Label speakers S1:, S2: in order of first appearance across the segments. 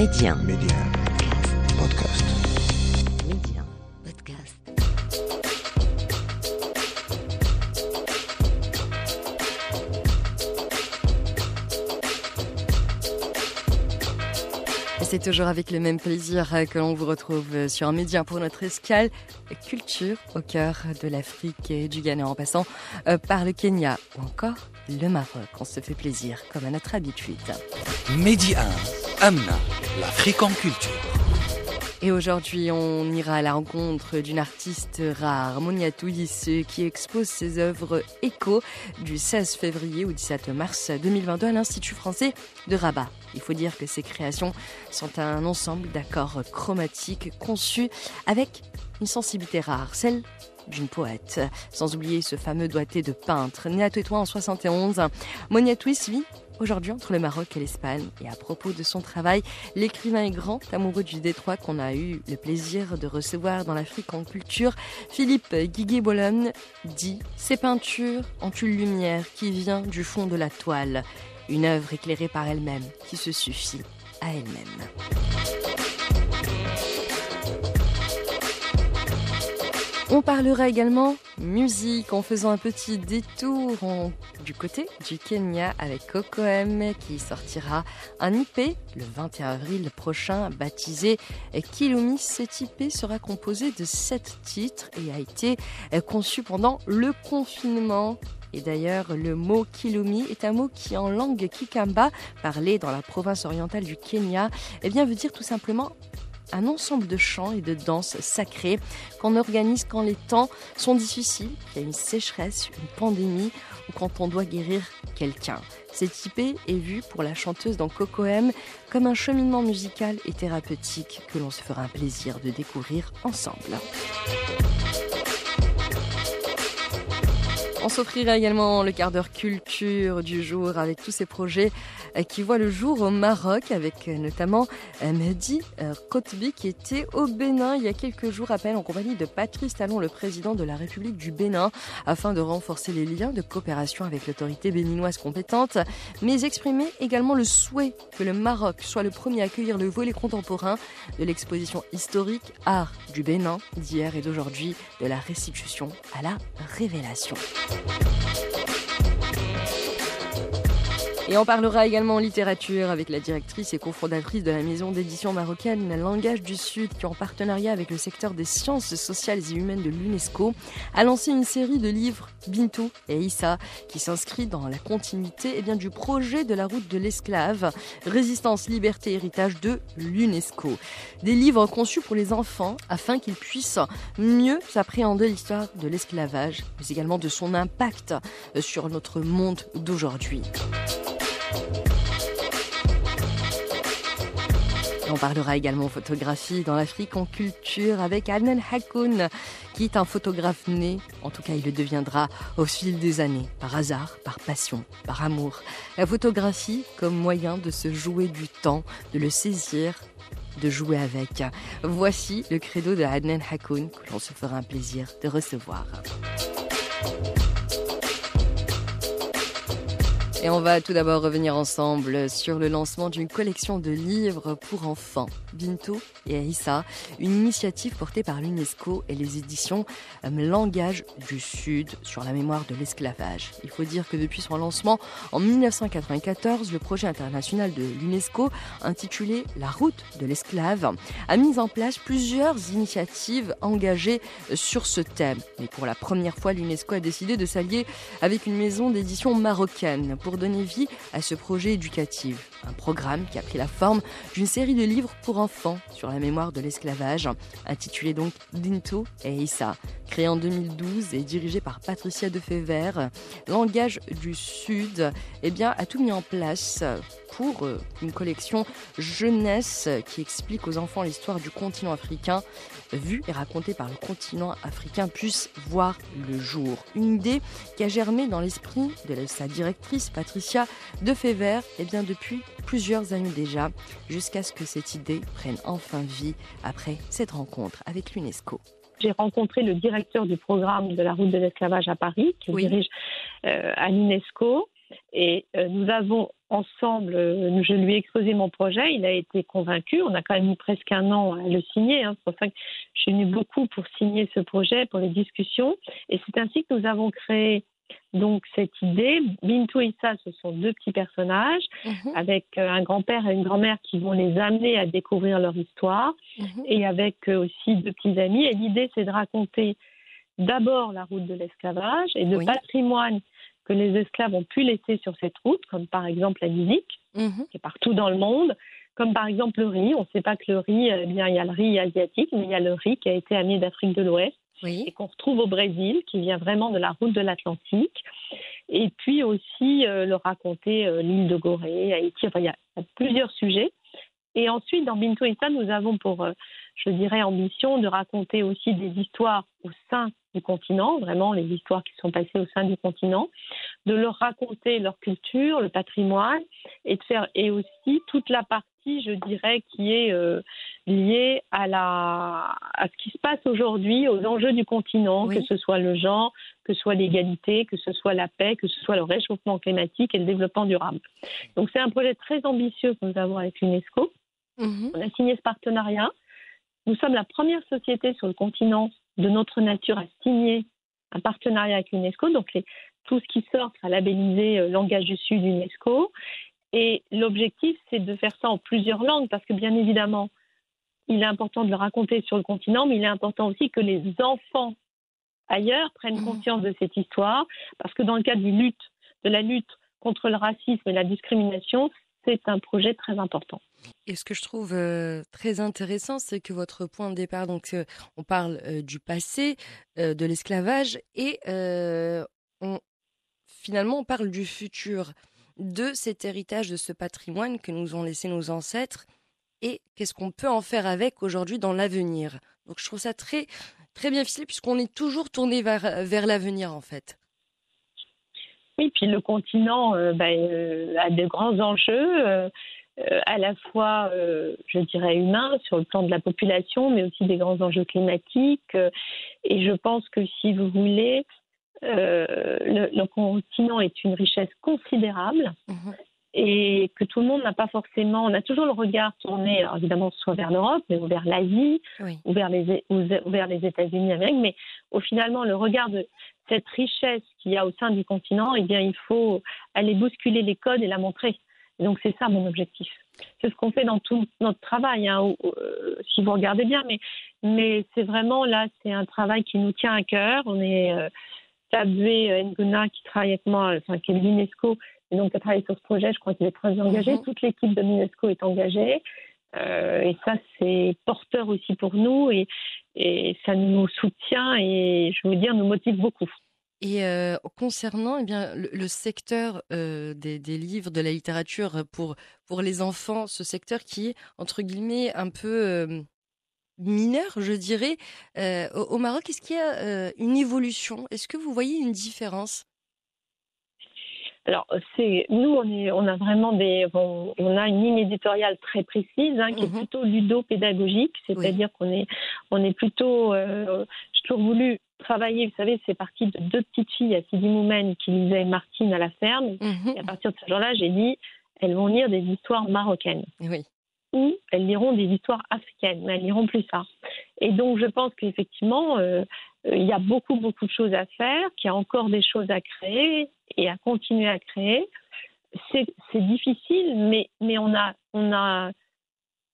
S1: Média.
S2: Média. Podcast.
S1: Média. Podcast.
S3: Et C'est toujours avec le même plaisir euh, que l'on vous retrouve euh, sur un média pour notre escale culture au cœur de l'Afrique et du Ghana en passant euh, par le Kenya ou encore le Maroc. On se fait plaisir comme à notre habitude.
S4: Mehdi 1, Amna, l'Afrique en culture.
S3: Et aujourd'hui, on ira à la rencontre d'une artiste rare, Monia qui expose ses œuvres écho du 16 février au 17 mars 2022 à l'Institut français de Rabat. Il faut dire que ces créations sont un ensemble d'accords chromatiques conçus avec une sensibilité rare, celle d'une poète. Sans oublier ce fameux doigté de peintre. Né à Tétouan en 71, Monia vit aujourd'hui entre le Maroc et l'Espagne. Et à propos de son travail, l'écrivain est grand amoureux du Détroit qu'on a eu le plaisir de recevoir dans l'Afrique en culture, Philippe Guiguet-Bologne dit Ces peintures ont une lumière qui vient du fond de la toile, une œuvre éclairée par elle-même qui se suffit à elle-même. On parlera également musique en faisant un petit détour du côté du Kenya avec Coco M qui sortira un IP le 21 avril prochain baptisé Kilumi. Cet IP sera composé de sept titres et a été conçu pendant le confinement. Et d'ailleurs, le mot Kilumi est un mot qui, en langue Kikamba, parlé dans la province orientale du Kenya, eh bien, veut dire tout simplement un ensemble de chants et de danses sacrées qu'on organise quand les temps sont difficiles, qu'il y a une sécheresse, une pandémie ou quand on doit guérir quelqu'un. Cette IP est vue pour la chanteuse dans Coco M comme un cheminement musical et thérapeutique que l'on se fera un plaisir de découvrir ensemble. On s'offrira également le quart d'heure culture du jour avec tous ces projets euh, qui voient le jour au Maroc avec euh, notamment euh, Mehdi Kotbi qui était au Bénin il y a quelques jours à peine en compagnie de Patrice Talon, le président de la République du Bénin, afin de renforcer les liens de coopération avec l'autorité béninoise compétente, mais exprimer également le souhait que le Maroc soit le premier à accueillir le volet contemporain de l'exposition historique Art du Bénin d'hier et d'aujourd'hui, de la restitution à la révélation. ハハハハ! Et on parlera également littérature avec la directrice et cofondatrice de la maison d'édition marocaine Langage du Sud qui en partenariat avec le secteur des sciences sociales et humaines de l'UNESCO a lancé une série de livres Bintou et Issa qui s'inscrit dans la continuité eh bien, du projet de la route de l'esclave Résistance, liberté, héritage de l'UNESCO. Des livres conçus pour les enfants afin qu'ils puissent mieux appréhender l'histoire de l'esclavage mais également de son impact sur notre monde d'aujourd'hui. On parlera également photographie dans l'Afrique en culture avec Adnan Hakoun, qui est un photographe né, en tout cas il le deviendra au fil des années, par hasard, par passion, par amour. La photographie comme moyen de se jouer du temps, de le saisir, de jouer avec. Voici le credo de Adnan Hakoun que l'on se fera un plaisir de recevoir. Et on va tout d'abord revenir ensemble sur le lancement d'une collection de livres pour enfants, Bintou et Aïssa, une initiative portée par l'UNESCO et les éditions euh, Langage du Sud sur la mémoire de l'esclavage. Il faut dire que depuis son lancement en 1994, le projet international de l'UNESCO intitulé La route de l'esclave a mis en place plusieurs initiatives engagées sur ce thème. Mais pour la première fois, l'UNESCO a décidé de s'allier avec une maison d'édition marocaine donner vie à ce projet éducatif. Un programme qui a pris la forme d'une série de livres pour enfants sur la mémoire de l'esclavage, intitulé donc Bintou et Issa. Créé en 2012 et dirigé par Patricia Defever, Langage du Sud eh bien, a tout mis en place pour euh, une collection jeunesse qui explique aux enfants l'histoire du continent africain, vue et racontée par le continent africain, puisse voir le jour. Une idée qui a germé dans l'esprit de sa directrice Patricia Defever eh bien, depuis plusieurs années déjà, jusqu'à ce que cette idée prenne enfin vie après cette rencontre avec l'UNESCO.
S5: J'ai rencontré le directeur du programme de la route de l'esclavage à Paris, qui
S3: Oui.
S5: dirige euh, à l'UNESCO. Et euh, nous avons ensemble, euh, je lui ai exposé mon projet, il a été convaincu. On a quand même mis presque un an à le signer. Hein. C'est pour ça que je suis venue beaucoup pour signer ce projet, pour les discussions. Et c'est ainsi que nous avons créé donc cette idée. Bintou et Issa, ce sont deux petits personnages
S3: Mhm.
S5: avec euh, un grand-père et une grand-mère qui vont les amener à découvrir leur histoire
S3: Mhm.
S5: et avec euh, aussi deux petits amis. Et l'idée, c'est de raconter d'abord la route de l'esclavage et le
S3: Oui.
S5: patrimoine que les esclaves ont pu laisser sur cette route, comme par exemple la musique,
S3: Mhm.
S5: qui est partout dans le monde, comme par exemple le riz. On ne sait pas que le riz, eh bien, il y a le riz asiatique, mais il y a le riz qui a été amené d'Afrique de l'Ouest et qu'on retrouve au Brésil, qui vient vraiment de la route de l'Atlantique. Et puis aussi euh, le raconter euh, l'île de Gorée, Haïti, enfin il y, a, il y a plusieurs sujets. Et ensuite, dans Bintou et ça, nous avons pour, euh, je dirais, ambition de raconter aussi des histoires au sein du continent, vraiment les histoires qui sont passées au sein du continent, de leur raconter leur culture, le patrimoine, et de faire et aussi toute la partie, je dirais, qui est euh, liée à la à ce qui se passe aujourd'hui, aux enjeux du continent,
S3: Oui.
S5: que ce soit le genre, que ce soit l'égalité, que ce soit la paix, que ce soit le réchauffement climatique et le développement durable. Donc c'est un projet très ambitieux que nous avons avec l'UNESCO.
S3: Mhm.
S5: On a signé ce partenariat. Nous sommes la première société sur le continent de notre nature à signer un partenariat avec l'UNESCO. Donc, les- tout ce qui sort sera labellisé euh, langage du Sud UNESCO. Et l'objectif, c'est de faire ça en plusieurs langues parce que, bien évidemment, il est important de le raconter sur le continent, mais il est important aussi que les enfants ailleurs prennent
S3: Mhm.
S5: conscience de cette histoire parce que dans le cadre du lutte, de la lutte contre le racisme et la discrimination, c'est un projet très important.
S3: Et ce que je trouve euh, très intéressant, c'est que votre point de départ, donc euh, on parle euh, du passé, de l'esclavage, et on, finalement on parle du futur, de cet héritage, de ce patrimoine que nous ont laissé nos ancêtres, et qu'est-ce qu'on peut en faire avec aujourd'hui dans l'avenir. Donc je trouve ça très très bien ficelé puisqu'on est toujours tourné vers l'avenir en fait.
S5: Oui, puis le continent euh, ben, euh, a de grands enjeux, euh, à la fois, je dirais, humains sur le plan de la population, mais aussi des grands enjeux climatiques. et je pense que si vous voulez, le, le continent est une richesse considérable
S3: Mhm.
S5: Et que tout le monde n'a pas forcément. On a toujours le regard tourné, alors évidemment, soit vers l'Europe, mais ou vers l'Asie,
S3: Oui.
S5: ou vers les, ou vers les États-Unis d'Amérique, mais au finalement, le regard de cette richesse qu'il y a au sein du continent, eh bien, il faut aller bousculer les codes et la montrer. Et donc, c'est ça mon objectif. C'est ce qu'on fait dans tout notre travail, hein, où- euh, si vous regardez bien, mais, mais c'est vraiment là, c'est un travail qui nous tient à cœur. On est euh, Taboué Nguna qui travaille avec moi, enfin, qui est l'UNESCO, et donc qui a travaillé sur ce projet, je crois qu'il est très engagé.
S3: Mhm.
S5: Toute l'équipe de l'UNESCO est engagée. Euh, et ça, c'est porteur aussi pour nous et, et ça nous soutient et je veux dire, nous motive beaucoup.
S3: Et euh, concernant eh bien, le, le secteur euh, des, des livres, de la littérature pour, pour les enfants, ce secteur qui est, entre guillemets, un peu mineur, je dirais, au, au Maroc, est-ce qu'il y a une évolution? Est-ce que vous voyez une différence?
S5: Alors, c'est nous, on, est, on a vraiment des, on a une ligne éditoriale très précise hein, qui
S3: Mhm.
S5: est plutôt ludo-pédagogique, c'est-à-dire qu'on est, on est plutôt, euh, j'ai toujours voulu travailler. Vous savez, c'est parti de deux petites filles à Sidi Moumen qui lisaient Martine à la ferme.
S3: Mhm.
S5: Et à partir de ce jour-là, j'ai dit, elles vont lire des histoires marocaines.
S3: Oui.
S5: ou elles liront des histoires africaines, mais elles liront plus ça. Et donc, je pense qu'effectivement, euh, il y a beaucoup, beaucoup de choses à faire, qu'il y a encore des choses à créer et à continuer à créer. C'est difficile, mais, mais on, a, on a,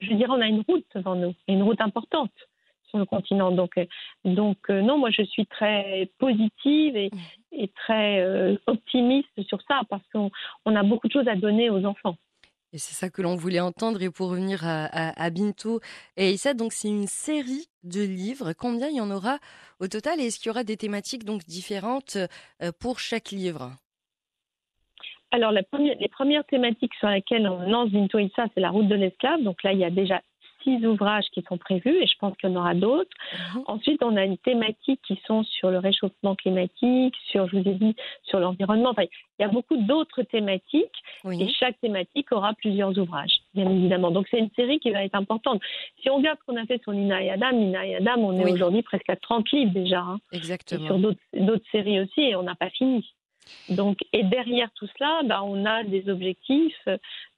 S5: je dirais, on a une route devant nous, une route importante sur le continent. Donc, euh, donc euh, non, moi, je suis très positive et, très euh, optimiste sur ça, parce qu'on on a beaucoup de choses à donner aux enfants.
S3: Et c'est ça que l'on voulait entendre. Et pour revenir à, à, Bintou et Issa, donc c'est une série de livres. Combien il y en aura au total Et est-ce qu'il y aura des thématiques donc différentes euh, pour chaque livre?
S5: Alors, les premières thématiques sur lesquelles on lance Bintou Issa, c'est la route de l'esclave. Donc là, il y a déjà six ouvrages qui sont prévus et je pense qu'il y en aura d'autres.
S3: Mhm.
S5: Ensuite, on a une thématique qui sont sur le réchauffement climatique, sur, je vous ai dit, sur l'environnement. Enfin, il y a beaucoup d'autres thématiques et chaque thématique aura plusieurs ouvrages, bien évidemment. Donc, c'est une série qui va être importante. Si on regarde ce qu'on a fait sur Nina et Adam, Nina et Adam, on est
S3: Oui.
S5: aujourd'hui presque à 30 livres déjà. hein. Et sur
S3: Exactement.
S5: d'autres d'autres séries aussi et on n'a pas fini. Donc, et derrière tout cela, bah, on a des objectifs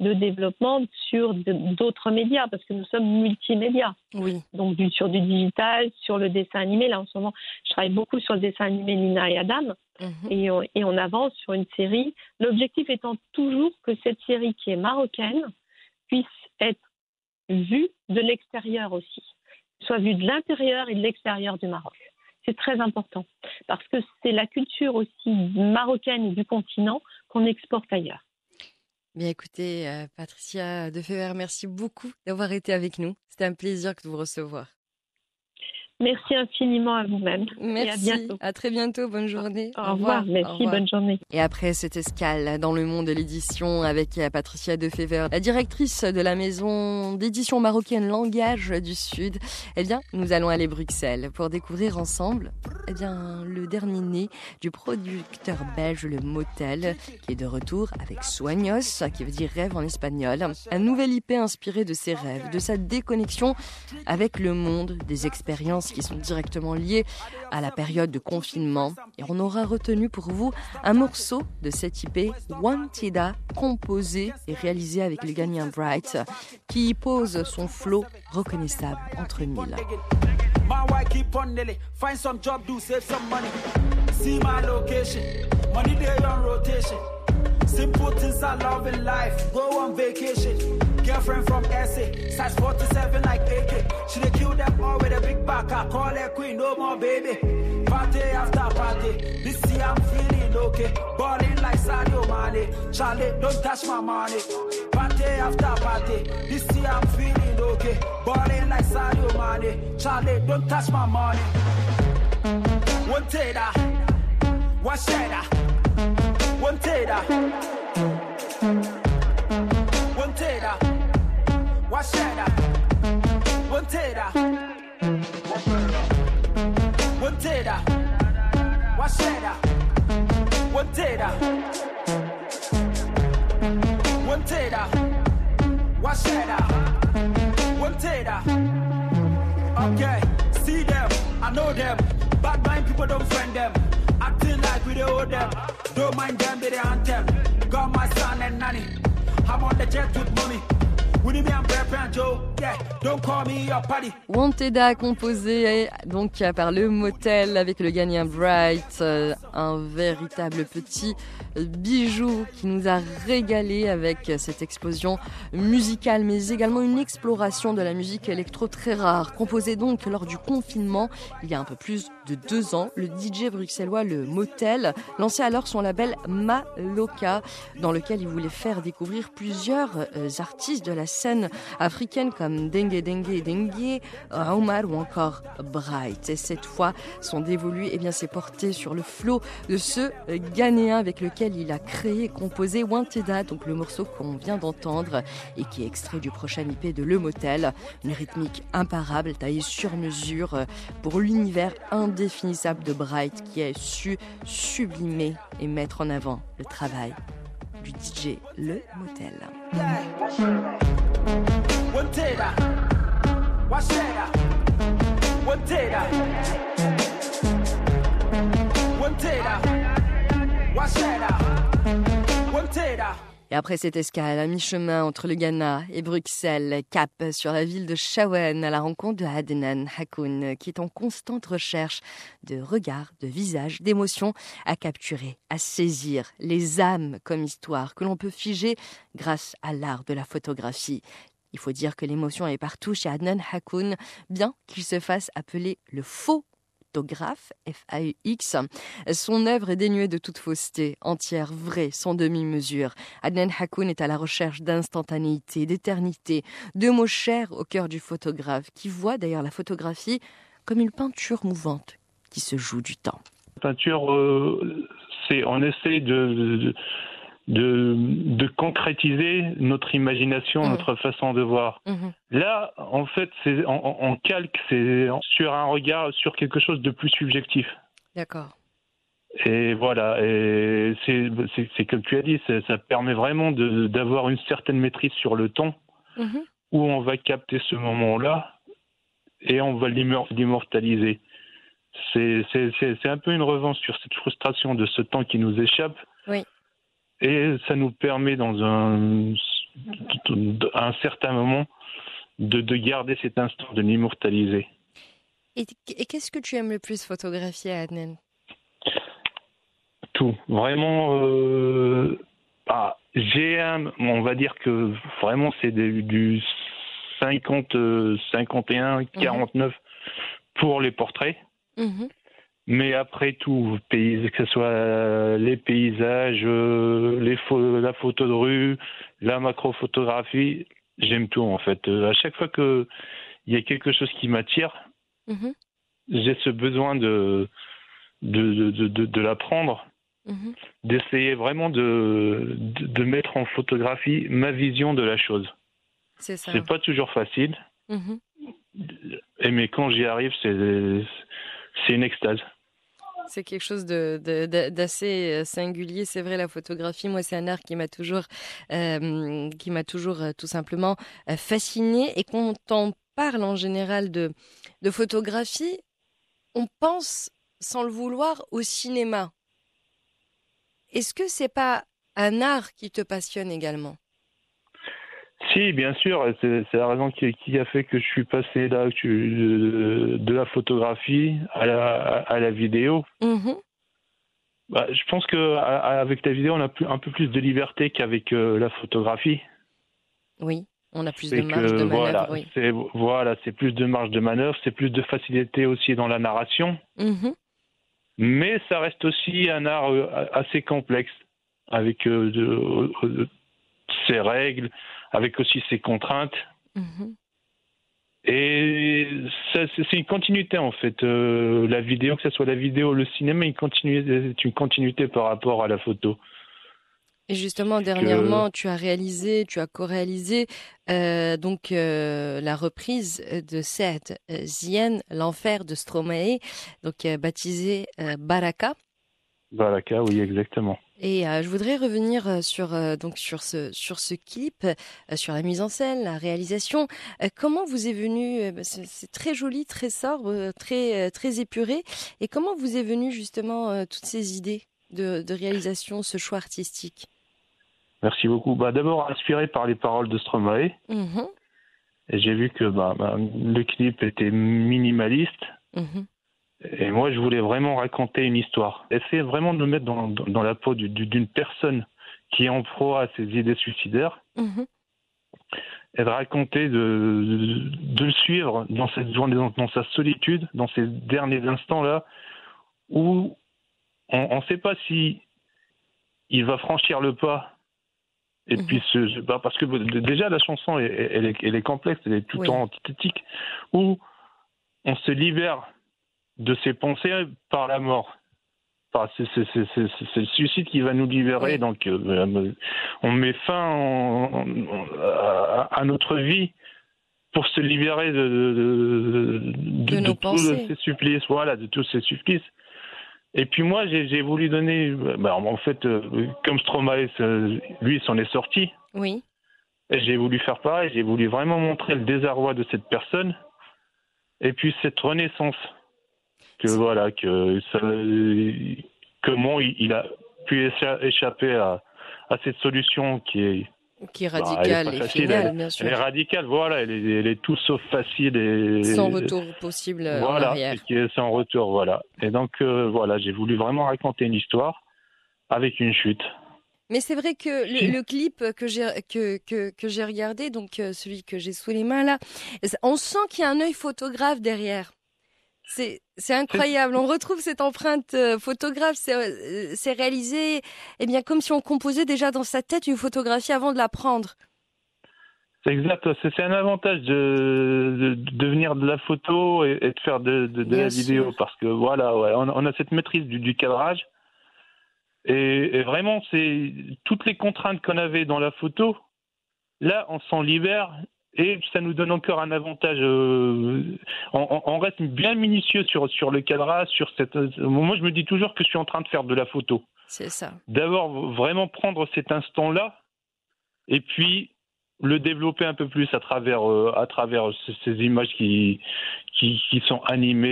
S5: de développement sur d'autres médias, parce que nous sommes multimédia.
S3: Oui.
S5: Donc, du, sur du digital, sur le dessin animé. Là, en ce moment, je travaille beaucoup sur le dessin animé Nina et Adam. Mhm. et, on, et on avance sur une série. L'objectif étant toujours que cette série qui est marocaine puisse être vue de l'extérieur aussi, soit vue de l'intérieur et de l'extérieur du Maroc c'est très important parce que c'est la culture aussi marocaine du continent qu'on exporte ailleurs.
S3: Bien écoutez, euh, Patricia Defever, merci beaucoup d'avoir été avec nous. C'était un plaisir de vous recevoir.
S5: Merci infiniment à vous-même.
S3: Merci.
S5: à bientôt.
S3: À très bientôt. Bonne journée.
S5: Au, revoir. Merci. Bonne journée.
S3: Et après cette escale dans le monde de l'édition avec Patricia Defever, la directrice de la maison d'édition marocaine Langage du Sud, eh bien, nous allons aller à Bruxelles pour découvrir ensemble, eh bien, le dernier né du producteur belge Le Motel, qui est de retour avec Sueños, qui veut dire rêve en espagnol. Un nouvel IP inspiré de ses rêves, de sa déconnexion avec le monde, des expériences qui sont directement liées à la période de confinement. Et on aura retenu pour vous un morceau de cette IP, Wantida, composé et réalisé avec le gagnant Bright, qui pose son flow reconnaissable entre mille.
S6: Girlfriend from SA, size 47 like AK. She they kill them all with a big back. I call her queen, no more baby. Party after party. This year I'm feeling okay. Balling like Sadio Mane. Charlie, don't touch my money. Party after party. This year I'm feeling okay. Balling like Sadio Mane. Charlie, don't touch my money. One tater. One shader. One tater. One tater. One tater. One shader. One tater. Okay, see them, I know them. Bad mind people don't friend them. Acting like we don't owe them. Don't mind them, be the anthem. Got my son and nanny. I'm on the jet with mommy. We it be on prep and Joe?
S3: Wanteda composé donc par le motel avec le gagnant Bright, euh, un véritable petit bijou qui nous a régalé avec cette explosion musicale, mais également une exploration de la musique électro très rare, composée donc lors du confinement il y a un peu plus de deux ans. Le DJ bruxellois Le Motel lançait alors son label Maloka, dans lequel il voulait faire découvrir plusieurs euh, artistes de la scène africaine Dengue Dengue Dengue, Omar ou encore Bright. Et cette fois, son dévolu eh bien, s'est porté sur le flot de ce Ghanéen avec lequel il a créé et composé Wanteda, donc le morceau qu'on vient d'entendre et qui est extrait du prochain IP de Le Motel. Une rythmique imparable, taillée sur mesure pour l'univers indéfinissable de Bright qui a su sublimer et mettre en avant le travail du DJ Le Motel. Et après cette escale à mi-chemin entre le Ghana et Bruxelles, cap sur la ville de Shawen à la rencontre de Adnan Hakoun, qui est en constante recherche de regards, de visages, d'émotions à capturer, à saisir les âmes comme histoire que l'on peut figer grâce à l'art de la photographie. Il faut dire que l'émotion est partout chez Adnan Hakoun, bien qu'il se fasse appeler le photographe, F-A-U-X. Son œuvre est dénuée de toute fausseté, entière, vraie, sans demi-mesure. Adnan Hakoun est à la recherche d'instantanéité, d'éternité, de mots chers au cœur du photographe, qui voit d'ailleurs la photographie comme une peinture mouvante qui se joue du temps.
S7: La peinture, euh, c'est on essaie de, de concrétiser notre imagination, mmh. notre façon de voir. Mmh. Là, en fait, c'est on, calque, c'est sur un regard, sur quelque chose de plus subjectif.
S3: D'accord.
S7: Et voilà, et c'est comme tu as dit, ça permet vraiment d'avoir une certaine maîtrise sur le ton, mmh. où on va capter ce moment-là et on va l'immortaliser. c'est un peu une revanche sur cette frustration de ce temps qui nous échappe.
S3: Oui.
S7: Et ça nous permet, dans un, un certain moment, de, de garder cet instant, de l'immortaliser.
S3: Et, qu'est-ce que tu aimes le plus photographier, Adnan
S7: Tout. Vraiment, euh, ah, GM, on va dire que vraiment c'est du 50, 51, 49 pour les portraits. Mhm. Mais après tout, que ce soit les paysages, euh, les la photo de rue, la macrophotographie, j'aime tout en fait. Euh, à chaque fois qu'il y a quelque chose qui m'attire, mhm. j'ai ce besoin de, de, de, de, l'apprendre, mhm. d'essayer vraiment de, de, mettre en photographie ma vision de la chose.
S3: C'est ça.
S7: C'est pas toujours facile. Et mais quand j'y arrive, c'est c'est une extase.
S3: C'est quelque chose d'assez euh, singulier. C'est vrai, la photographie, moi, c'est un art qui m'a toujours, euh, qui m'a toujours euh, tout simplement fasciné. Et quand on parle en général de, de photographie, on pense, sans le vouloir, au cinéma. Est-ce que c'est pas un art qui te passionne également?
S7: Si, bien sûr, c'est la raison qui, a fait que je suis passé là, de, la photographie à la, vidéo. Mm-hmm. Bah, je pense que avec la vidéo, on a un peu plus de liberté qu'avec euh, la photographie.
S3: Oui, on a plus de marge de manœuvre.
S7: Voilà, c'est voilà, plus de marge de manœuvre, c'est plus de facilité aussi dans la narration. Mm-hmm. Mais ça reste aussi un art euh, assez complexe avec euh, ses règles, avec aussi ses contraintes. Mhm. Et c'est une continuité en fait. Euh, la vidéo, que ce soit la vidéo, le cinéma, c'est une continuité par rapport à la photo.
S3: Et justement, dernièrement, tu as réalisé, tu as co-réalisé euh, donc euh, la reprise de cette Zien, l'enfer de Stromae, donc baptisé Baraka.
S7: Baraka, oui, exactement.
S3: Et euh, je voudrais revenir euh, sur euh, donc sur ce sur ce clip, sur la mise en scène, la réalisation. comment vous est venu bah, C'est très joli, très sobre, très très épuré. Et comment vous est venu justement toutes ces idées de, de, réalisation, ce choix artistique?
S7: Merci beaucoup. Bah, d'abord inspiré par les paroles de Stromae. Mmh j'ai vu que bah, bah, le clip était minimaliste. Mmh et moi, je voulais vraiment raconter une histoire. Essayer vraiment de me mettre dans, dans la peau d'une personne qui est en proie à ses idées suicidaires. Mhm. Et de raconter, de, de, le suivre dans, cette journée, dans, sa solitude, dans ces derniers instants-là, où on ne sait pas si il va franchir le pas. Et mhm. puis, ce, bah, parce que déjà, la chanson, elle, elle, est, elle est, complexe, elle est tout le temps antithétique, où on se libère de ses pensées par la mort. Enfin, c'est le suicide qui va nous libérer. Donc, euh, on met fin à, notre vie pour se libérer de,
S3: de, tous
S7: ces supplices. Voilà, de tous ces supplices. Et puis moi, j'ai voulu donner. Ben, en fait, euh, comme Stromae, lui, s'en est sorti.
S3: Oui.
S7: Et j'ai voulu faire pareil. J'ai voulu vraiment montrer le désarroi de cette personne. Et puis cette renaissance que voilà que ça, comment il, a pu échapper à, à cette solution qui est
S3: qui est bah, radicale et finale, bien sûr.
S7: Elle est radicale, voilà, elle est, elle est tout sauf facile et
S3: sans retour possible
S7: voilà,
S3: en arrière.
S7: Qui est sans retour, voilà. Et donc euh, voilà, j'ai voulu vraiment raconter une histoire avec une chute.
S3: Mais c'est vrai que le, clip que j'ai que, que, que j'ai regardé, donc euh, celui que j'ai sous les mains là, on sent qu'il y a un œil photographe derrière. C'est incroyable. On retrouve cette empreinte euh, photographe. Euh, c'est réalisé, eh bien, comme si on composait déjà dans sa tête une photographie avant de la prendre.
S7: C'est exact. C'est un avantage de, de, venir de la photo et, de faire de, la vidéo parce que voilà, on, a cette maîtrise du, cadrage. Et, et vraiment, c'est toutes les contraintes qu'on avait dans la photo. Là, on s'en libère et ça nous donne encore un avantage. Euh, on, reste bien minutieux sur, sur le cadrage, sur cette. Moi, je me dis toujours que je suis en train de faire de la photo.
S3: C'est ça.
S7: D'abord, vraiment prendre cet instant-là, et puis le développer un peu plus à travers à travers ces, images qui, qui, qui sont animées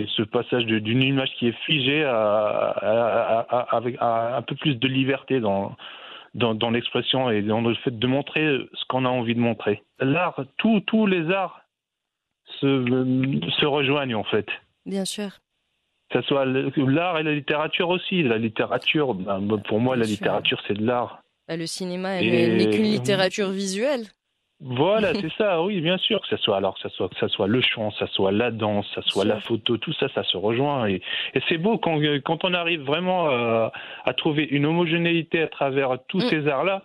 S7: et ce passage d'une image qui est figée avec un peu plus de liberté dans dans, dans l'expression et dans le fait de montrer ce qu'on a envie de montrer. L'art, tous les arts se, se rejoignent en fait.
S3: Bien sûr
S7: que ce soit l'art et la littérature aussi. La littérature, ben, pour moi, la littérature, c'est de l'art.
S3: Bah, le cinéma n'est qu'une littérature visuelle.
S7: Voilà, c'est ça, oui, bien sûr. Que ce soit alors que ça soit que ça soit le chant, que ça soit la danse, que ça soit la photo, tout ça, ça se rejoint. Et, c'est beau quand, quand on arrive vraiment à, trouver une homogénéité à travers tous mm. ces arts-là,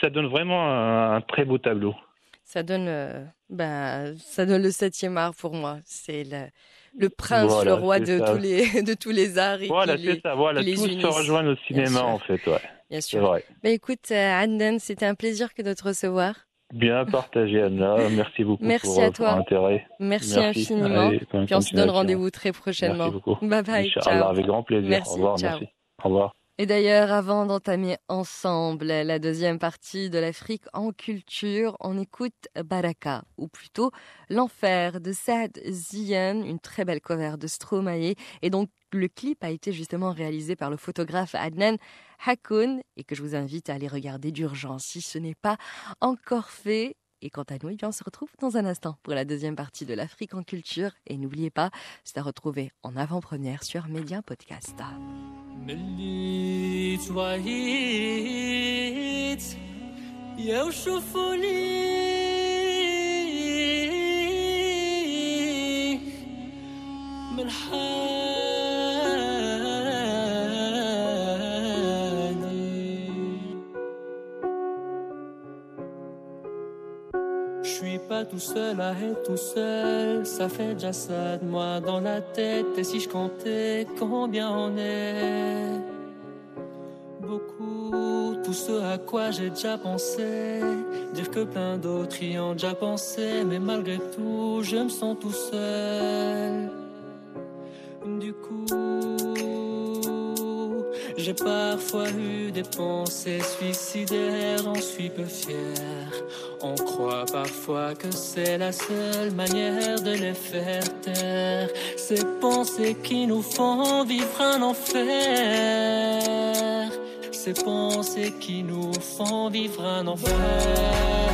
S7: ça donne vraiment un, très beau tableau.
S3: Ça donne, euh, bah, ça donne le septième art pour moi. C'est le, le prince, le roi de tous, les, de tous les arts. Et
S7: voilà, c'est ça, voilà, tout se rejoint au cinéma en fait, ouais.
S3: Bien sûr. Vrai. Bah, écoute, euh, c'était un plaisir que de te recevoir.
S7: Bien partagé, Anna. Merci beaucoup
S3: Merci
S7: pour,
S3: à toi.
S7: intérêt.
S3: Merci, infiniment. Puis on se donne rendez-vous très prochainement.
S7: Merci beaucoup.
S3: Bye bye. Ciao.
S7: Avec grand plaisir.
S3: Merci,
S7: Au revoir.
S3: Ciao.
S7: Merci. Au revoir.
S3: Et d'ailleurs, avant d'entamer ensemble la deuxième partie de l'Afrique en culture, on écoute Baraka, ou plutôt L'Enfer de Saad Zian, une très belle cover de Stromae. Et donc, le clip a été justement réalisé par le photographe Adnan Hakoun et que je vous invite à aller regarder d'urgence si ce n'est pas encore fait. Et quant à nous, eh on se retrouve dans un instant pour la deuxième partie de l'Afrique en culture. Et n'oubliez pas, c'est à retrouver en avant-première sur Média Podcast.
S8: Seul à être tout seul. Ça fait déjà ça de moi dans la tête. Et si je comptais combien on est? Beaucoup, tout ce à quoi j'ai déjà pensé. Dire que plein d'autres y ont déjà pensé. Mais malgré tout, je me sens tout seul. Du coup. J'ai parfois eu des pensées suicidaires, j'en suis peu fier. On croit parfois que c'est la seule manière de les faire taire. Ces pensées qui nous font vivre un enfer. Ces pensées qui nous font vivre un enfer.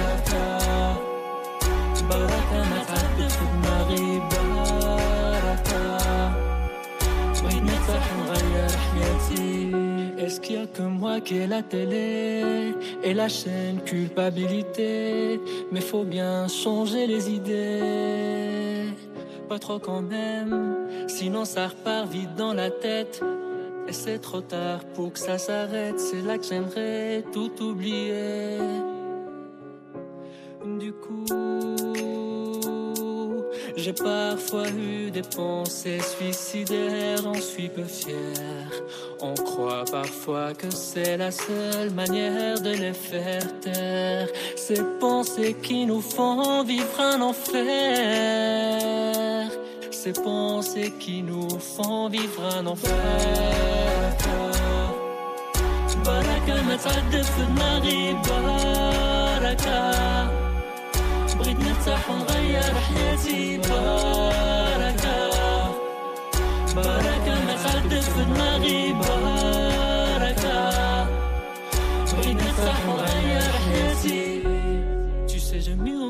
S8: Y a que moi qui ai la télé et la chaîne culpabilité Mais faut bien changer les idées. Pas trop quand même, sinon ça repart vite dans la tête. Et c'est trop tard pour que ça s'arrête. C'est là que j'aimerais tout oublier. Du coup. J'ai parfois eu des pensées suicidaires, j'en suis peu fier. On croit parfois que c'est la seule manière de les faire taire. Ces pensées qui nous font vivre un enfer. Ces pensées qui nous font vivre un enfer. Baraka baraka حياتي بركة بركة ما خدت في دماغي بركة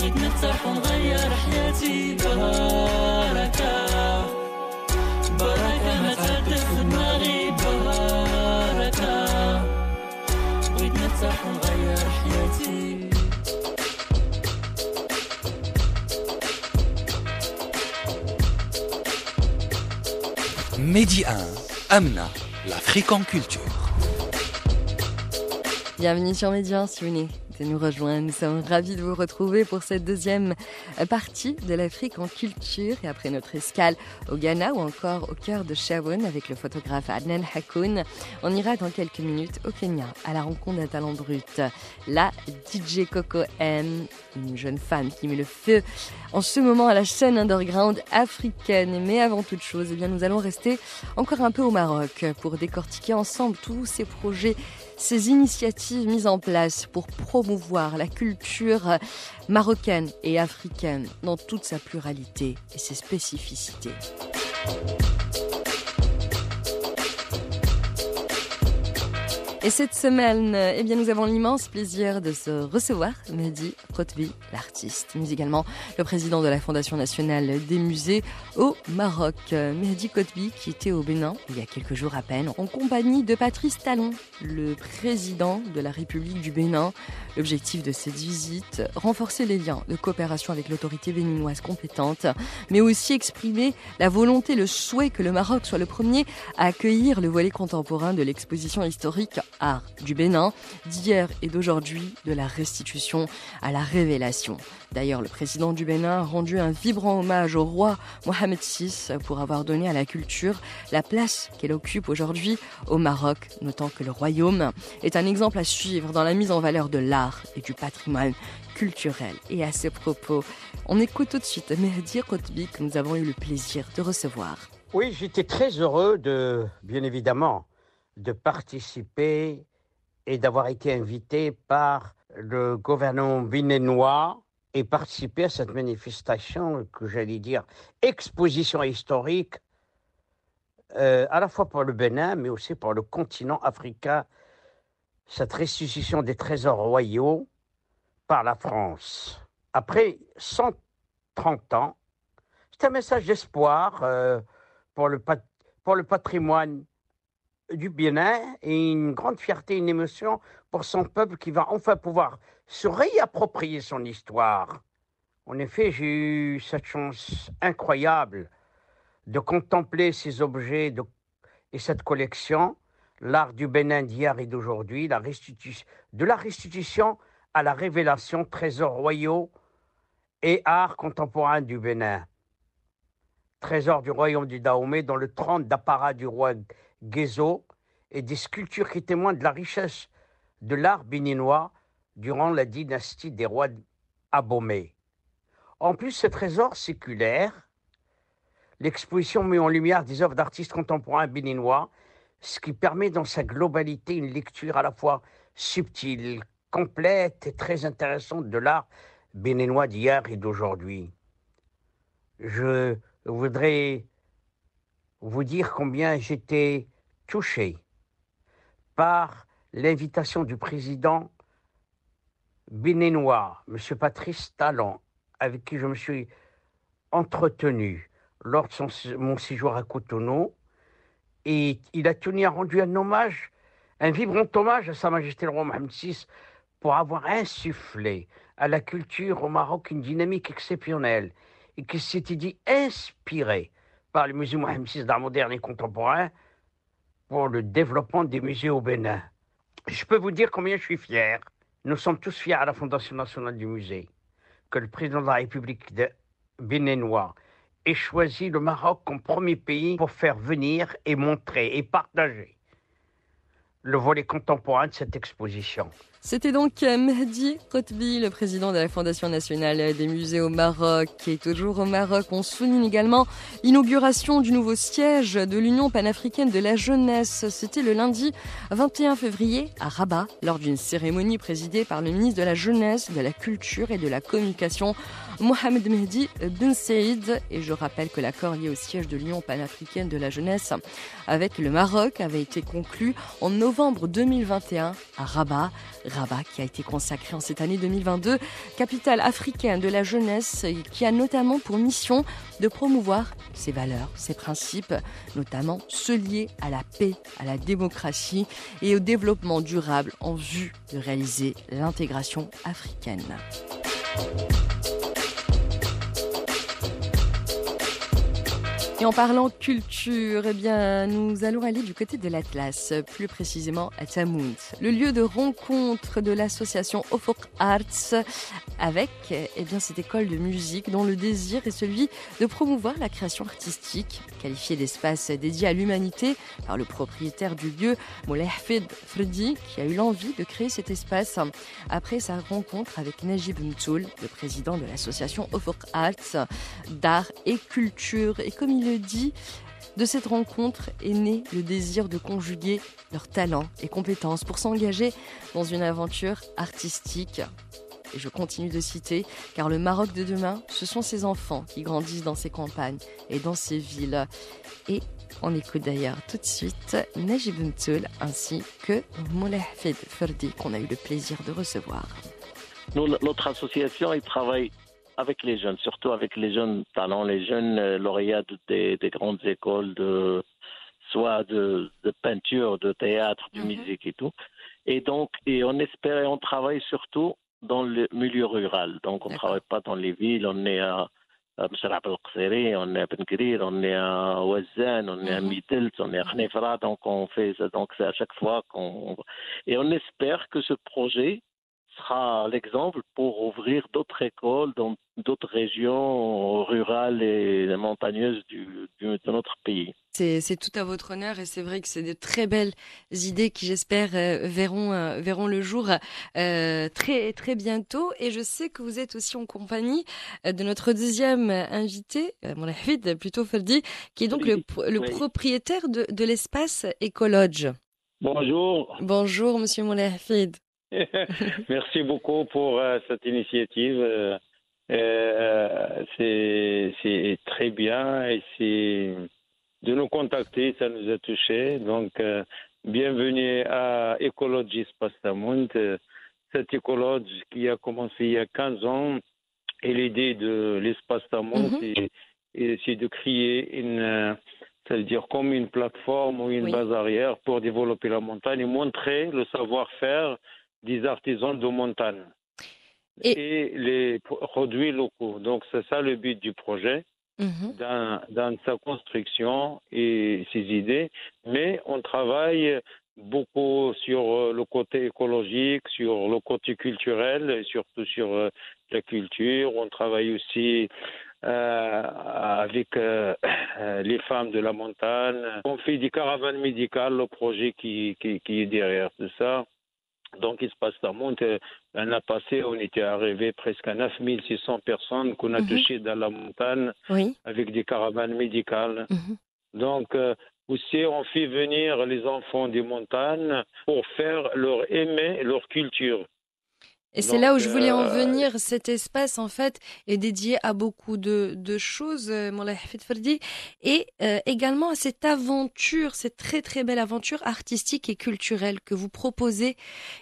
S8: بغيت نرتاح ونغير حياتي بركة بركة ما تعدف في دماغي بركة بغيت نرتاح ونغير حياتي
S4: Medi 1, Amna, l'Afrique en culture.
S3: Bienvenue sur Média si nous rejoindre. Nous sommes ravis de vous retrouver pour cette deuxième partie de l'Afrique en culture. Et après notre escale au Ghana ou encore au cœur de Sharon avec le photographe Adnan Hakoun, on ira dans quelques minutes au Kenya à la rencontre d'un talent brut. La DJ Coco M, une jeune femme qui met le feu en ce moment à la scène underground africaine. Mais avant toute chose, eh bien, nous allons rester encore un peu au Maroc pour décortiquer ensemble tous ces projets ces initiatives mises en place pour promouvoir la culture marocaine et africaine dans toute sa pluralité et ses spécificités. Et cette semaine, eh bien, nous avons l'immense plaisir de se recevoir Mehdi Kotbi, l'artiste, mais également le président de la Fondation nationale des musées au Maroc. Mehdi Kotbi, qui était au Bénin il y a quelques jours à peine, en compagnie de Patrice Talon, le président de la République du Bénin. L'objectif de cette visite, renforcer les liens de coopération avec l'autorité béninoise compétente, mais aussi exprimer la volonté, le souhait que le Maroc soit le premier à accueillir le volet contemporain de l'exposition historique art du Bénin d'hier et d'aujourd'hui, de la restitution à la révélation. D'ailleurs, le président du Bénin a rendu un vibrant hommage au roi Mohamed VI pour avoir donné à la culture la place qu'elle occupe aujourd'hui au Maroc, notant que le royaume est un exemple à suivre dans la mise en valeur de l'art et du patrimoine culturel. Et à ce propos, on écoute tout de suite Mehdi Kotbi que nous avons eu le plaisir de recevoir.
S9: Oui, j'étais très heureux de, bien évidemment, de participer et d'avoir été invité par le gouvernement béninois et participer à cette manifestation que j'allais dire exposition historique euh, à la fois pour le Bénin mais aussi pour le continent africain. Cette restitution des trésors royaux par la France. Après 130 ans c'est un message d'espoir euh, pour, pour le patrimoine du bien-être et une grande fierté, une émotion pour son peuple qui va enfin pouvoir se réapproprier son histoire. En effet, j'ai eu cette chance incroyable de contempler ces objets et cette collection, l'art du Bénin d'hier et d'aujourd'hui, de la restitution à la révélation, trésors royaux et art contemporain du Bénin. Trésor du royaume du Dahomey, dans le trône d'apparat du roi Et des sculptures qui témoignent de la richesse de l'art béninois durant la dynastie des rois Abomey. En plus, ce trésor séculaire, l'exposition met en lumière des œuvres d'artistes contemporains béninois, ce qui permet dans sa globalité une lecture à la fois subtile, complète et très intéressante de l'art béninois d'hier et d'aujourd'hui. Je voudrais vous dire combien j'étais touché par l'invitation du président béninois, M. Patrice Talon, avec qui je me suis entretenu lors de mon séjour à Cotonou. Et il a tenu à rendre un hommage, un vibrant hommage à Sa Majesté le roi Mohamed VI pour avoir insufflé à la culture au Maroc une dynamique exceptionnelle et qui s'était dit inspiré par le musée Mohamed VI d'art moderne et contemporain pour le développement des musées au Bénin. Je peux vous dire combien je suis fier. Nous sommes tous fiers à la Fondation nationale du musée que le président de la République de ait choisi le Maroc comme premier pays pour faire venir et montrer et partager le volet contemporain de cette exposition.
S3: C'était donc Mehdi Kotbi, le président de la Fondation nationale des musées au Maroc, qui est toujours au Maroc. On souligne également l'inauguration du nouveau siège de l'Union panafricaine de la jeunesse. C'était le lundi 21 février à Rabat, lors d'une cérémonie présidée par le ministre de la Jeunesse, de la Culture et de la Communication, Mohamed Mehdi Ben. Et je rappelle que l'accord lié au siège de l'Union panafricaine de la jeunesse avec le Maroc avait été conclu en novembre 2021 à Rabat. Rabat qui a été consacré en cette année 2022, capitale africaine de la jeunesse, qui a notamment pour mission de promouvoir ses valeurs, ses principes, notamment ceux liés à la paix, à la démocratie et au développement durable en vue de réaliser l'intégration africaine. Et en parlant culture, eh bien, nous allons aller du côté de l'Atlas, plus précisément à Tamout, le lieu de rencontre de l'association Ofok Arts avec eh bien, cette école de musique dont le désir est celui de promouvoir la création artistique, qualifiée d'espace dédié à l'humanité par le propriétaire du lieu, Hafid Fredi, qui a eu l'envie de créer cet espace après sa rencontre avec Najib Mtoul, le président de l'association Ofok Arts d'art et culture. Et comme il dit, de cette rencontre est né le désir de conjuguer leurs talents et compétences pour s'engager dans une aventure artistique. Et je continue de citer, car le Maroc de demain, ce sont ces enfants qui grandissent dans ces campagnes et dans ces villes. Et on écoute d'ailleurs tout de suite Najib Mtoul ainsi que Hafid Ferdi qu'on a eu le plaisir de recevoir.
S10: Nous, notre association, il travaille avec les jeunes, surtout avec les jeunes talents, les jeunes euh, lauréats des, des, grandes écoles de soit de, de peinture, de théâtre, de musique et tout. Et donc, et on espère et on travaille surtout dans le milieu rural. Donc, on ne travaille pas dans les villes. On est à Msrab al on est à Ben on est à Ouazan, on est à Midelt, on est à Khnefra. Donc, on fait ça. Donc, c'est à chaque fois qu'on. Et on espère que ce projet sera l'exemple pour ouvrir d'autres écoles dans d'autres régions rurales et montagneuses du, de notre pays.
S3: C'est tout à votre honneur et c'est vrai que c'est de très belles idées qui, j'espère, euh, verront, euh, verront le jour euh, très, très bientôt. Et je sais que vous êtes aussi en compagnie de notre deuxième invité, Moulahid, plutôt Ferdi, qui est donc le, le propriétaire de, de l'espace Écologe.
S10: Bonjour.
S3: Bonjour, monsieur Moulahid.
S11: Merci beaucoup pour euh, cette initiative. Euh, euh, c'est très bien et c'est de nous contacter, ça nous a touché. Donc, bienvenue à Écologie Spastamont. Cette écologie qui a commencé il y a 15 ans et l'idée de l'espace Tamont, mm c'est de créer une, ça veut dire comme une plateforme ou une base arrière pour développer la montagne et montrer le savoir-faire des artisans de montagne et, les produits locaux. Donc c'est ça le but du projet. Mhm. Dans, sa construction et ses idées, mais on travaille beaucoup sur le côté écologique, sur le côté culturel, et surtout sur euh, la culture. On travaille aussi euh, avec euh, les femmes de la montagne. On fait des caravanes médicales, le projet qui, qui, qui est derrière tout ça. Donc, il se passe dans le monde. L'année passée, on était arrivé presque à 9600 personnes qu'on a mhm. touchées dans la montagne avec des caravanes médicales. Mhm. Donc, euh, aussi, on fait venir les enfants des montagnes pour faire leur aimer leur culture.
S3: Et c'est là où je voulais en euh, venir. Cet espace, en fait, est dédié à beaucoup de, de choses, euh, Moulay Hafid Ferdi, et euh, également à cette aventure, cette très très belle aventure artistique et culturelle que vous proposez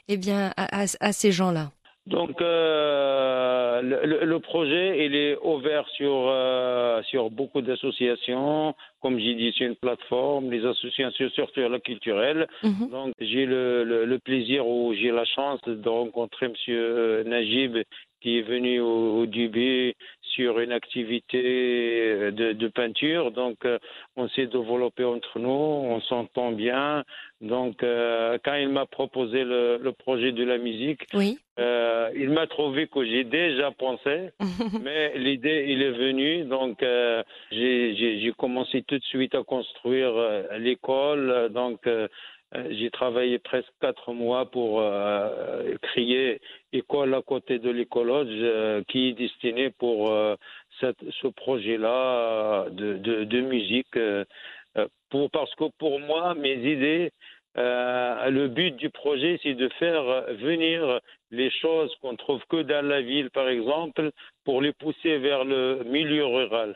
S3: eh bien, à, à ces gens-là.
S11: Donc euh, le, le, projet il est ouvert sur euh, sur beaucoup d'associations. Comme j'ai dit, c'est une plateforme, les associations surtout la culturelle. Mhm. Donc j'ai le, le, plaisir ou j'ai la chance de rencontrer Monsieur Najib qui est venu au, au début sur une activité de, de peinture. Donc, euh, on s'est développé entre nous, on s'entend bien. Donc, euh, quand il m'a proposé le, le, projet de la musique,
S3: oui.
S11: euh, il m'a trouvé que j'ai déjà pensé, mais l'idée, il est venue. Donc, j'ai commencé tout de suite à construire l'école. Donc, j'ai travaillé presque quatre mois pour euh, créer école à côté de l'écologe euh, qui est destinée pour cette, ce projet-là de, de, de, musique. pour, parce que pour moi, mes idées, le but du projet, c'est de faire venir les choses qu'on trouve que dans la ville, par exemple, pour les pousser vers le milieu rural.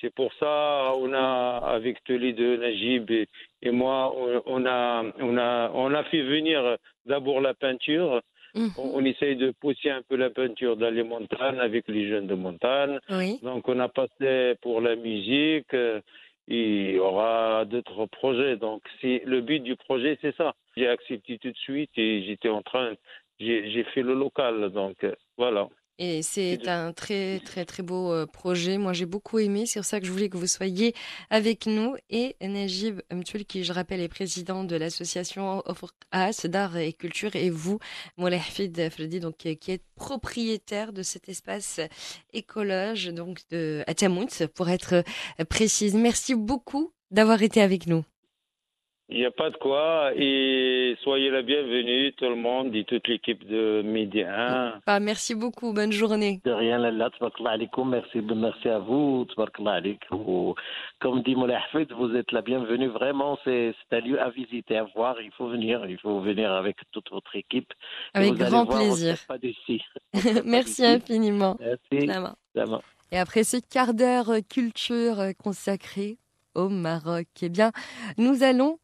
S11: C'est pour ça on a avec Teli de Najib et, et, moi on a on a on a fait venir d'abord la peinture. Mhm. On, on, essaye de pousser un peu la peinture dans les montagnes avec les jeunes de montagne.
S3: Oui.
S11: Donc on a passé pour la musique. Euh, il y aura d'autres projets. Donc c'est le but du projet, c'est ça. J'ai accepté tout de suite et j'étais en train, j'ai fait le local. Donc euh, voilà.
S3: Et c'est un très très très beau euh, projet. Moi j'ai beaucoup aimé, c'est pour ça que je voulais que vous soyez avec nous. Et Najib Mtul, qui je rappelle est président de l'association AS d'art et culture, et vous, Moulay Hafid Fredi, donc qui est propriétaire de cet espace écologe, donc de Atamout, pour être précise. Merci beaucoup d'avoir été avec nous.
S11: Il n'y a pas de quoi. Et soyez la bienvenue, tout le monde et toute l'équipe de Midi 1.
S3: Ah, merci beaucoup. Bonne journée.
S10: De rien. Merci, merci à vous. Comme dit Moulay Hafid, vous êtes la bienvenue. Vraiment, c'est un lieu à visiter, à voir. Il faut venir. Il faut venir avec toute votre équipe.
S3: Avec grand plaisir.
S10: Pas d'ici.
S3: merci infiniment.
S10: Merci.
S3: Et après ce quart d'heure culture consacré au Maroc, eh bien, nous allons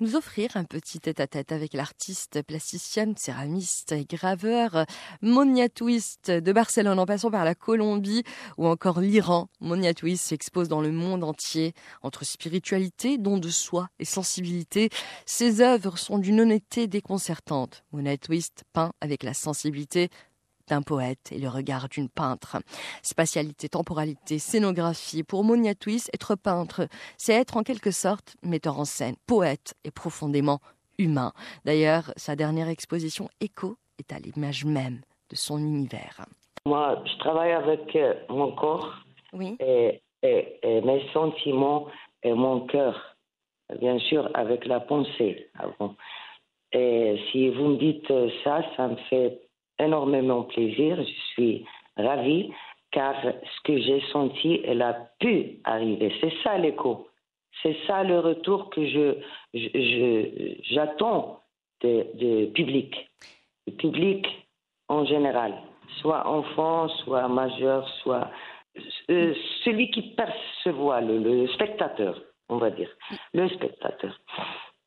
S3: nous offrir un petit tête-à-tête avec l'artiste plasticienne, céramiste et graveur Monia Twist de Barcelone en passant par la Colombie ou encore l'Iran. Monia Twist s'expose dans le monde entier entre spiritualité, don de soi et sensibilité. Ses œuvres sont d'une honnêteté déconcertante. Monia Twist peint avec la sensibilité d'un poète et le regard d'une peintre. Spatialité, temporalité, scénographie. Pour Monia Twist, être peintre, c'est être en quelque sorte metteur en scène, poète et profondément humain. D'ailleurs, sa dernière exposition Écho est à l'image même de son univers.
S12: Moi, je travaille avec euh, mon corps
S3: oui.
S12: et, mes sentiments et mon cœur, bien sûr, avec la pensée avant. Et si vous me dites ça, ça me fait énormément plaisir. Je suis ravie car ce que j'ai senti, elle a pu arriver. C'est ça l'écho. C'est ça le retour que je, j'attends du de public. Le public en général, soit enfant, soit majeur, soit euh, celui qui perçoit, le, le spectateur, on va dire, le spectateur.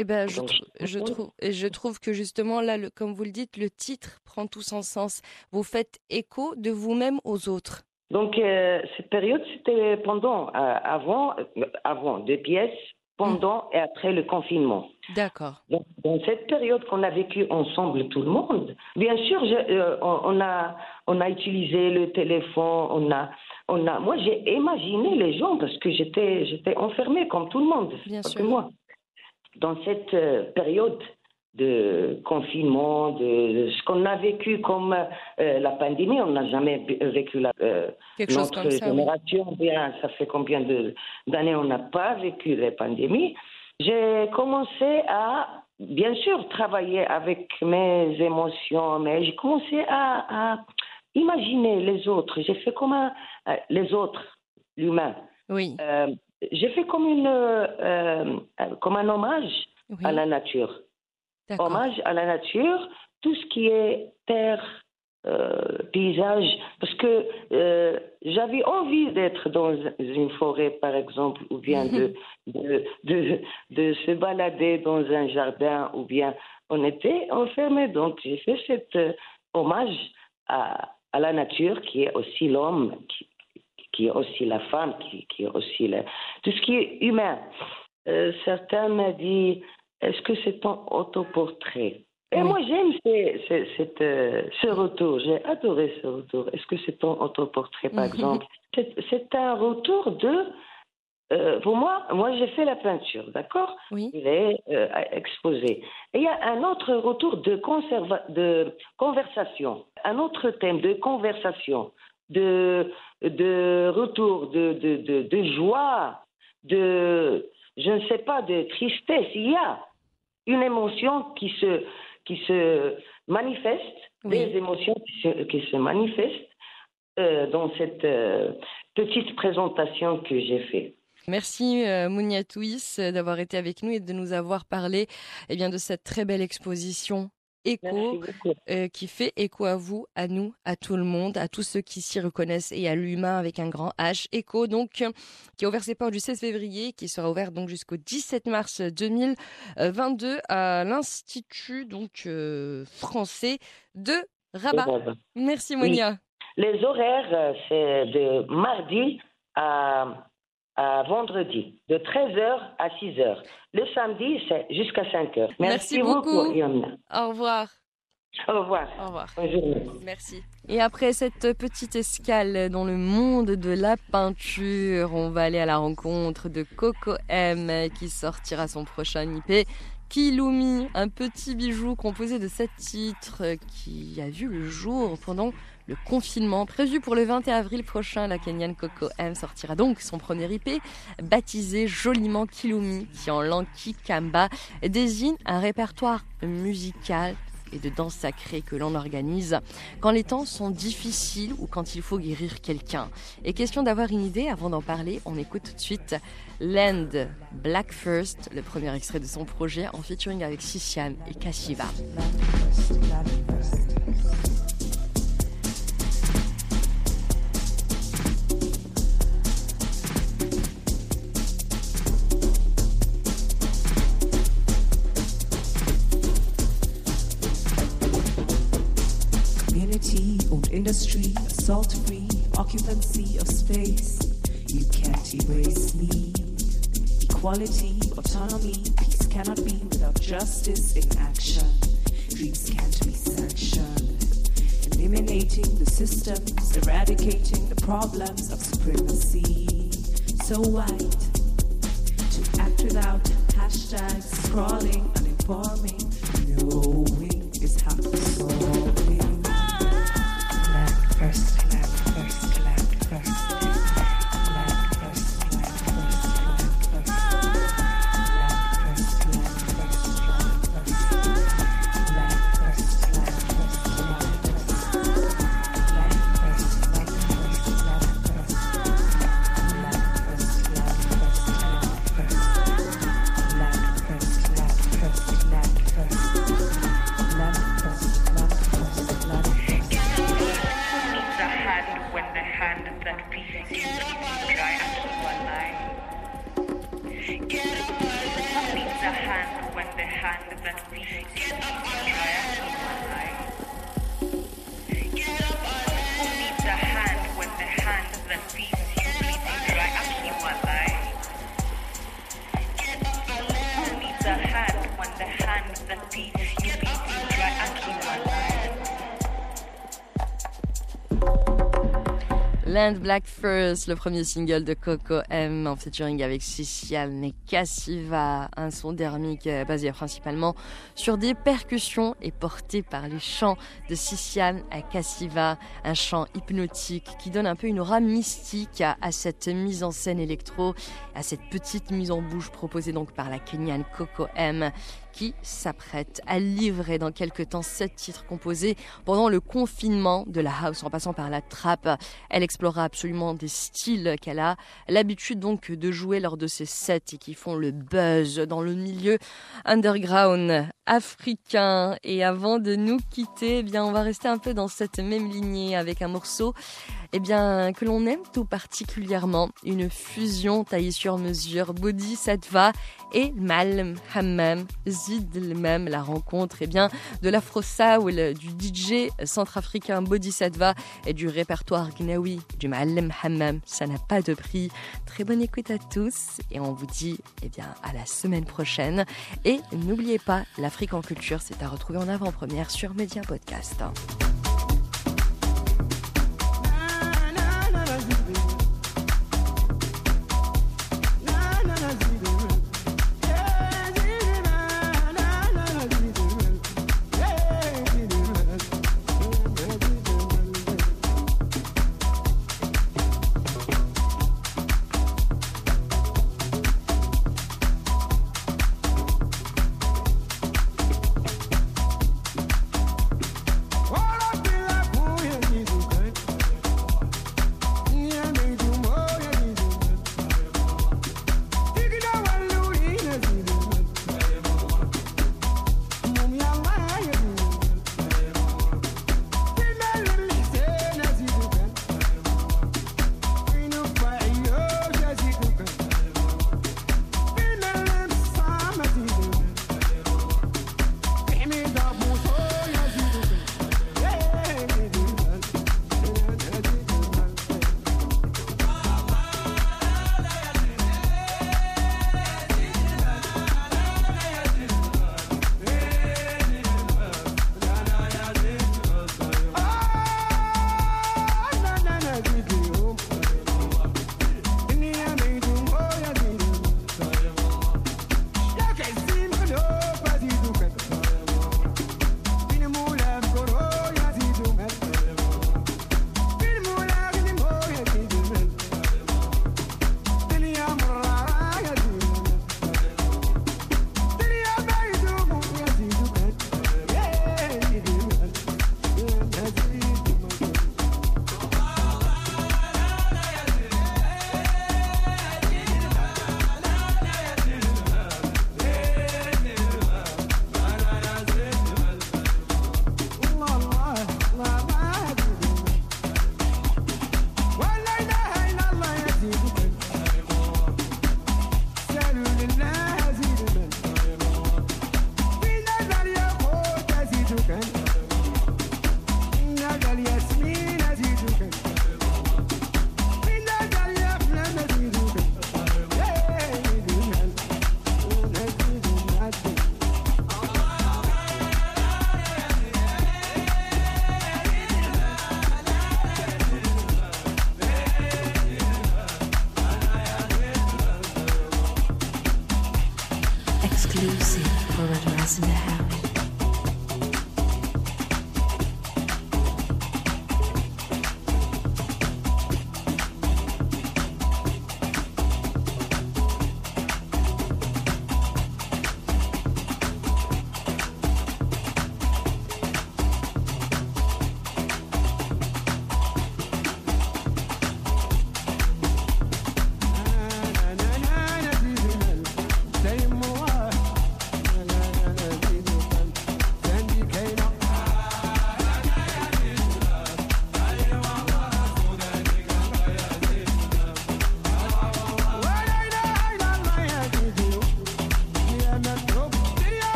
S3: Eh ben, je, je, trouve, et je trouve que justement, là, le, comme vous le dites, le titre prend tout son sens. Vous faites écho de vous-même aux autres.
S12: Donc, euh, cette période, c'était pendant, euh, avant, euh, avant deux pièces, pendant et après le confinement.
S3: D'accord.
S12: Donc, dans cette période qu'on a vécue ensemble, tout le monde, bien sûr, je, on, a, on a utilisé le téléphone, on a, on a, moi, j'ai imaginé les gens parce que j'étais, j'étais enfermée comme tout le monde.
S3: Bien sûr.
S12: Que moi dans cette euh, période de confinement, de, ce qu'on a vécu comme euh, la pandémie, on n'a jamais vécu la, euh, notre
S3: ça,
S12: génération. Bien, ça fait combien d'années on n'a pas vécu la pandémie. J'ai commencé à, bien sûr, travailler avec mes émotions, mais j'ai commencé à, à, imaginer les autres. J'ai fait comme un, les autres, l'humain.
S3: Oui
S12: j'ai fait comme, une, euh, comme un hommage à la nature. Hommage à la nature, tout ce qui est terre, euh, paysage, parce que euh, j'avais envie d'être dans une forêt, par exemple, ou bien de, de, de, de, se balader dans un jardin, ou bien on était enfermés. Donc j'ai fait cet hommage à, à la nature, qui est aussi l'homme, qui, qui est aussi la femme, qui, qui est aussi la... tout ce qui est humain. Euh, certains m'ont dit, est-ce que c'est ton autoportrait? Et moi, j'aime euh, ce retour. J'ai adoré ce retour. Est-ce que c'est ton autoportrait, par exemple? C'est un retour de... Euh, pour moi, moi j'ai fait la peinture, d'accord?
S3: Oui.
S12: Il est exposé. Et il y a un autre retour de, de conversation, un autre thème de conversation de, de retour, de, de, de, joie, de, je ne sais pas, de tristesse. Il y a une émotion qui se, qui se manifeste, des émotions qui se, qui se manifestent euh, dans cette euh, petite présentation que j'ai faite.
S3: Merci euh, Mounia Touis d'avoir été avec nous et de nous avoir parlé eh bien, de cette très belle exposition écho, euh, qui fait écho à vous, à nous, à tout le monde, à tous ceux qui s'y reconnaissent et à l'humain avec un grand H. Écho, donc, qui a ouvert ses portes du 16 février, qui sera ouvert donc jusqu'au 17 mars 2022 à l'Institut donc euh, français de Rabat. Merci Monia.
S12: Les horaires, euh, c'est de mardi à à vendredi, de 13h à 6h. Le samedi, c'est jusqu'à 5h.
S3: Merci, beaucoup. Au revoir.
S12: Au revoir.
S3: Au revoir.
S12: Bonjour.
S3: Merci. Et après cette petite escale dans le monde de la peinture, on va aller à la rencontre de Coco M qui sortira son prochain IP. Kilumi, un petit bijou composé de sept titres qui a vu le jour pendant le confinement. Prévu pour le 21 avril prochain, la Kenyan Coco M sortira donc son premier IP, baptisé joliment Kilumi, qui en langue Kikamba désigne un répertoire musical et de danse sacrée que l'on organise quand les temps sont difficiles ou quand il faut guérir quelqu'un. Et question d'avoir une idée, avant d'en parler, on écoute tout de suite Land Black First, le premier extrait de son projet en featuring avec Sisian et Kashiva.
S13: Equality, autonomy, peace cannot be without justice in action. Dreams can't be sanctioned. Eliminating the systems, eradicating the problems of supremacy. So white to act without hashtags, scrolling, uninforming, knowing
S3: Black First, le premier single de Coco M en featuring avec Sicial Cassiva, un son dermique basé principalement sur des percussions et porté par les chants de Sicial Cassiva, un chant hypnotique qui donne un peu une aura mystique à, cette mise en scène électro, à cette petite mise en bouche proposée donc par la Kenyan Coco M qui s'apprête à livrer dans quelques temps sept titres composés pendant le confinement de la house en passant par la trappe. Elle explorera absolument des styles qu'elle a l'habitude donc de jouer lors de ses sets et qui font le buzz dans le milieu underground africain. Et avant de nous quitter, eh bien on va rester un peu dans cette même lignée avec un morceau eh bien, que l'on aime tout particulièrement, une fusion taillée sur mesure, Bodhisattva et Mal Hammam, Zid même la rencontre eh bien, de l'afro soul du DJ centrafricain Bodhisattva et du répertoire gnawi du Mal Hammam. Ça n'a pas de prix. Très bonne écoute à tous et on vous dit eh bien, à la semaine prochaine. Et n'oubliez pas, l'Afrique en culture, c'est à retrouver en avant-première sur Média Podcast.